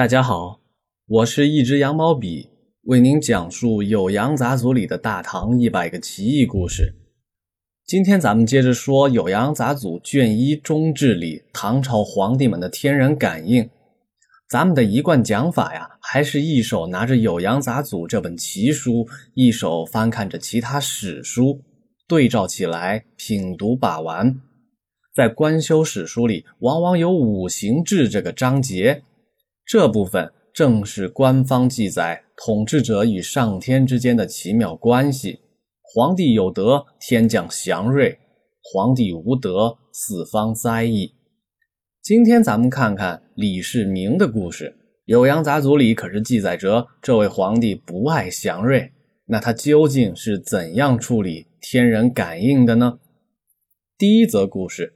大家好，我是一只羊毛笔，为您讲述《酉阳杂族里的大唐一百个奇异故事。今天咱们接着说《酉阳杂族卷一中志里唐朝皇帝们的天人感应。咱们的一贯讲法呀，还是一手拿着《酉阳杂族这本奇书，一手翻看着其他史书，对照起来品读把玩。在官修史书里，往往有五行志这个章节，这部分正是官方记载统治者与上天之间的奇妙关系。皇帝有德，天降祥瑞；皇帝无德，四方灾异。今天咱们看看李世民的故事，《酉阳杂族里可是记载着这位皇帝不爱祥瑞，那他究竟是怎样处理天人感应的呢？第一则故事。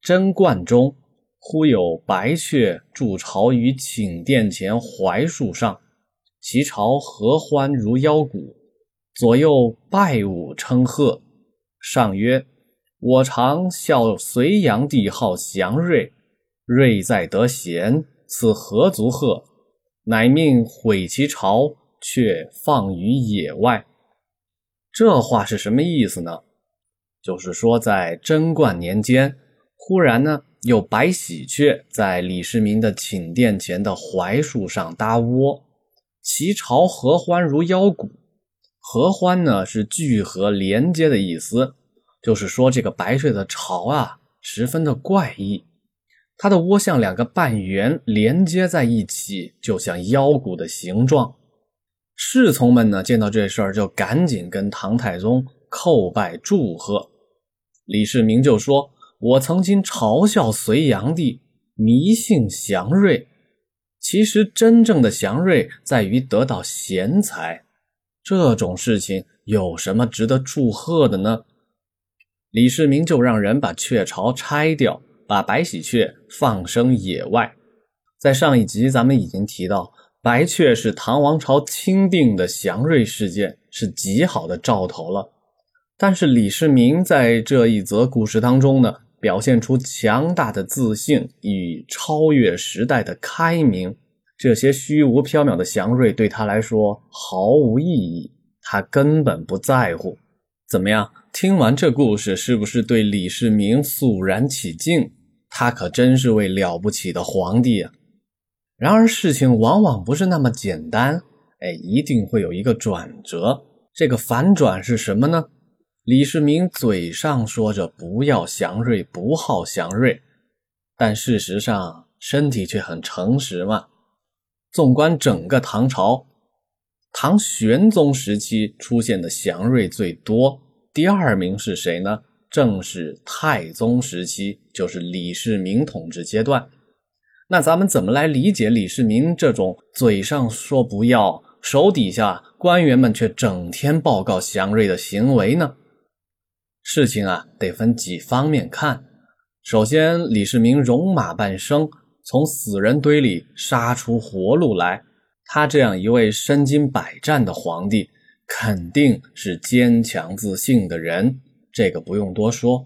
贞观中，忽有白雀筑巢于寝殿前槐树上，其巢合欢如腰鼓，左右拜舞称贺。上曰：“我常笑隋炀帝号祥瑞，瑞在得贤，此何足贺？乃命毁其巢，却放于野外。”这话是什么意思呢？就是说，在贞观年间。忽然呢，有白喜鹊在李世民的寝殿前的槐树上搭窝，其巢合欢如腰鼓。合欢呢是聚合连接的意思，就是说这个白雀的巢啊十分的怪异，它的窝像两个半圆连接在一起，就像腰鼓的形状。侍从们呢见到这事儿，就赶紧跟唐太宗叩拜祝贺。李世民就说。我曾经嘲笑隋炀帝迷信祥瑞，其实真正的祥瑞在于得到贤才。这种事情有什么值得祝贺的呢？李世民就让人把雀巢拆掉，把白喜鹊放生野外。在上一集咱们已经提到，白雀是唐王朝钦定的祥瑞事件，是极好的兆头了。但是李世民在这一则故事当中呢？表现出强大的自信与超越时代的开明，这些虚无缥缈的祥瑞对他来说毫无意义，他根本不在乎。怎么样？听完这故事，是不是对李世民肃然起敬？他可真是位了不起的皇帝啊！然而事情往往不是那么简单，哎，一定会有一个转折。这个反转是什么呢？李世民嘴上说着不要祥瑞，不好祥瑞，但事实上身体却很诚实嘛。纵观整个唐朝，唐玄宗时期出现的祥瑞最多，第二名是谁呢？正是太宗时期，就是李世民统治阶段。那咱们怎么来理解李世民这种嘴上说不要，手底下官员们却整天报告祥瑞的行为呢？事情啊，得分几方面看。首先，李世民戎马半生，从死人堆里杀出活路来。他这样一位身经百战的皇帝，肯定是坚强自信的人，这个不用多说。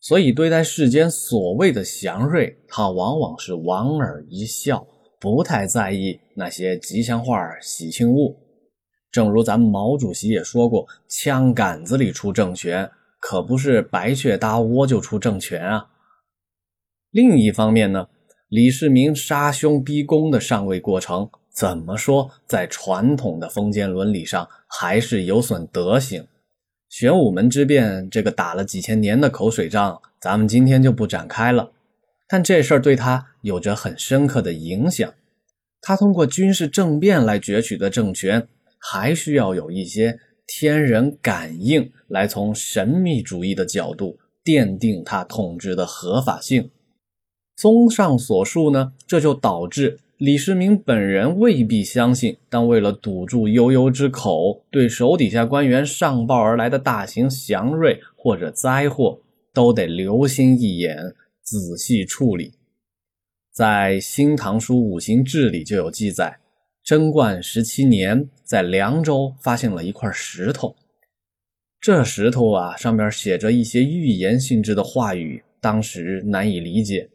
所以，对待世间所谓的祥瑞，他往往是莞尔一笑，不太在意那些吉祥话、喜庆物。正如咱们毛主席也说过：“枪杆子里出政权。”可不是白雀搭窝就出政权啊！另一方面呢，李世民杀兄逼宫的上位过程，怎么说，在传统的封建伦理上还是有损德行。玄武门之变这个打了几千年的口水仗，咱们今天就不展开了。但这事儿对他有着很深刻的影响。他通过军事政变来攫取的政权，还需要有一些。天人感应来从神秘主义的角度奠定他统治的合法性。综上所述呢，这就导致李世民本人未必相信，但为了堵住悠悠之口，对手底下官员上报而来的大型祥瑞或者灾祸，都得留心一眼，仔细处理。在《新唐书五行志》里就有记载。贞观十七年，在凉州发现了一块石头。这石头啊，上面写着一些预言性质的话语，当时难以理解。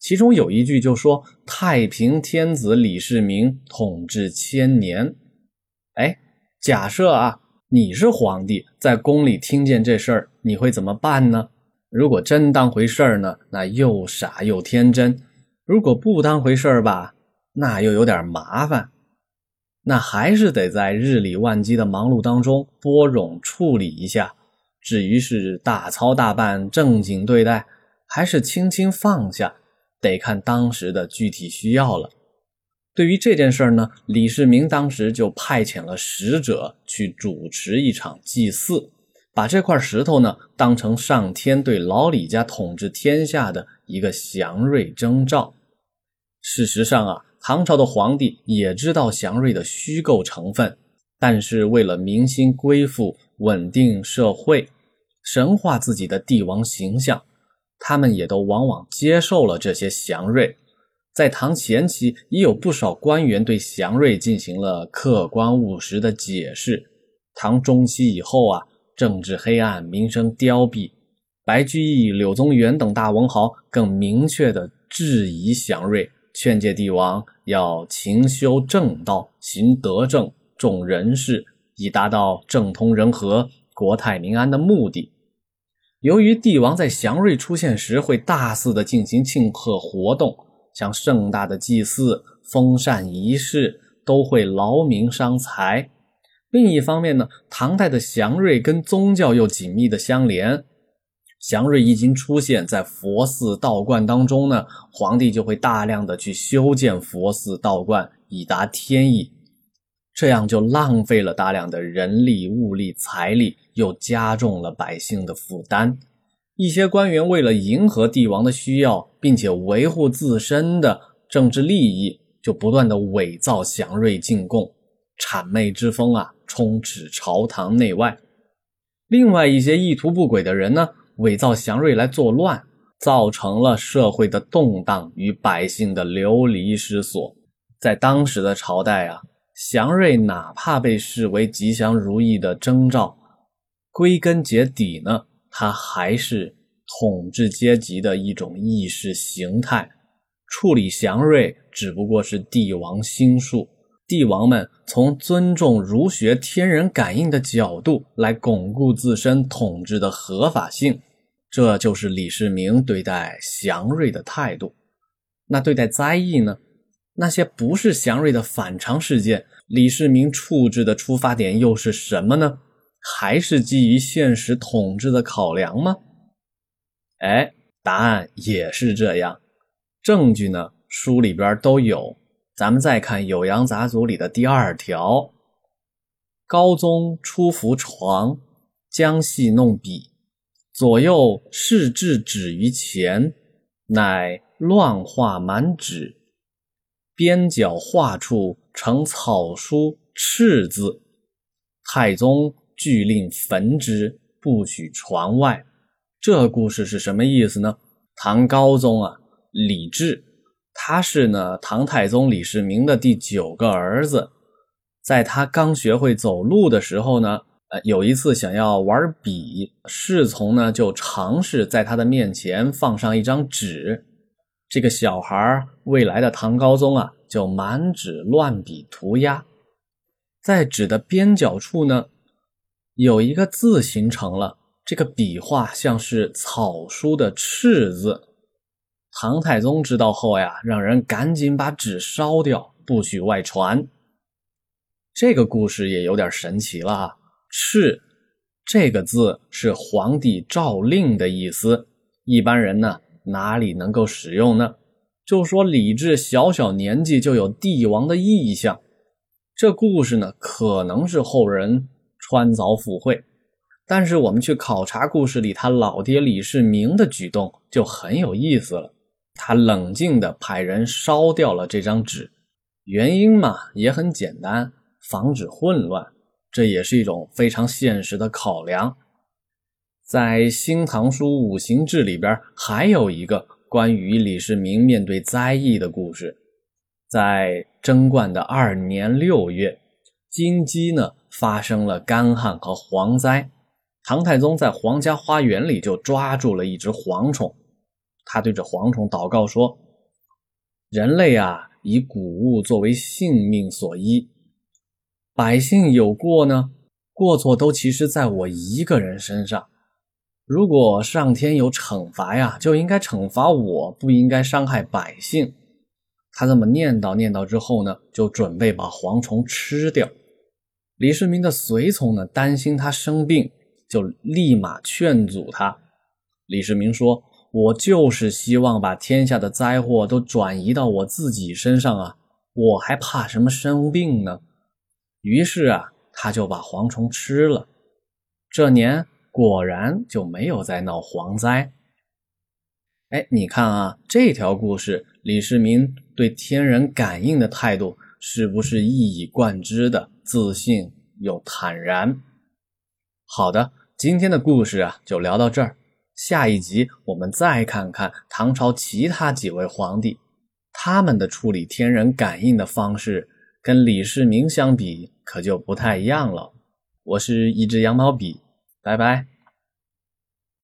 其中有一句就说：“太平天子李世民统治千年。”哎，假设啊，你是皇帝，在宫里听见这事儿，你会怎么办呢？如果真当回事儿呢，那又傻又天真；如果不当回事儿吧，那又有点麻烦。那还是得在日理万机的忙碌当中拨冗处理一下。至于是大操大办、正经对待，还是轻轻放下。得看当时的具体需要了。对于这件事儿呢，李世民当时就派遣了使者去主持一场祭祀，把这块石头呢当成上天对老李家统治天下的一个祥瑞征兆。事实上啊，唐朝的皇帝也知道祥瑞的虚构成分，但是为了民心归附、稳定社会、神化自己的帝王形象。他们也都往往接受了这些祥瑞，在唐前期已有不少官员对祥瑞进行了客观务实的解释。唐中期以后啊，政治黑暗，民生凋敝，白居易、柳宗元等大文豪更明确地质疑祥瑞，劝诫帝王要勤修正道，行德政，重人事，以达到政通人和、国泰民安的目的。由于帝王在祥瑞出现时会大肆的进行庆贺活动，像盛大的祭祀、封禅仪式，都会劳民伤财。另一方面呢，唐代的祥瑞跟宗教又紧密的相连，祥瑞一经出现在佛寺道观当中呢，皇帝就会大量的去修建佛寺道观，以达天意。这样就浪费了大量的人力、物力、财力，又加重了百姓的负担。一些官员为了迎合帝王的需要，并且维护自身的政治利益，就不断的伪造祥瑞进贡，谄媚之风啊，充斥朝堂内外。另外一些意图不轨的人呢，伪造祥瑞来作乱，造成了社会的动荡与百姓的流离失所。在当时的朝代啊。祥瑞哪怕被视为吉祥如意的征兆，归根结底呢，它还是统治阶级的一种意识形态。处理祥瑞只不过是帝王心术，帝王们从尊重儒学、天人感应的角度来巩固自身统治的合法性。这就是李世民对待祥瑞的态度。那对待灾异呢？那些不是祥瑞的反常事件，李世民处置的出发点又是什么呢？还是基于现实统治的考量吗？哎，答案也是这样。证据呢，书里边都有。咱们再看《酉阳杂俎》里的第二条：高宗出服床，将戏弄笔，左右侍至止于前，乃乱画满纸。边角画处成草书赤字，太宗俱令焚之，不许传外。这故事是什么意思呢？唐高宗啊，李治，他是呢唐太宗李世民的第九个儿子。在他刚学会走路的时候呢，呃，有一次想要玩笔，侍从呢就尝试在他的面前放上一张纸。这个小孩未来的唐高宗啊，就满纸乱笔涂鸦，在纸的边角处呢，有一个字形成了，这个笔画像是草书的赤字。唐太宗知道后呀，让人赶紧把纸烧掉，不许外传。这个故事也有点神奇了啊，赤这个字是皇帝诏令的意思，一般人呢。哪里能够使用呢？就说李治小小年纪就有帝王的意向，这故事呢可能是后人穿凿附会，但是我们去考察故事里他老爹李世民的举动就很有意思了。他冷静地派人烧掉了这张纸，原因嘛也很简单，防止混乱，这也是一种非常现实的考量。在《新唐书五行志》里边，还有一个关于李世民面对灾异的故事。在贞观的二年六月，金鸡呢发生了干旱和蝗灾，唐太宗在皇家花园里就抓住了一只蝗虫，他对着蝗虫祷告说：“人类啊，以谷物作为性命所依，百姓有过呢，过错都其实在我一个人身上。如果上天有惩罚呀，就应该惩罚我，不应该伤害百姓。他这么念叨念叨之后呢，就准备把蝗虫吃掉。李世民的随从呢，担心他生病，就立马劝阻他。李世民说：“我就是希望把天下的灾祸都转移到我自己身上啊，我还怕什么生病呢？”于是啊，他就把蝗虫吃了。这年果然就没有再闹蝗灾。哎，你看啊，这条故事，李世民对天人感应的态度。是不是一以贯之的自信又坦然？好的，今天的故事啊就聊到这儿。下一集我们再看看唐朝其他几位皇帝，他们的处理天人感应的方式跟李世民相比可就不太一样了。我是一只羊毛笔，拜拜。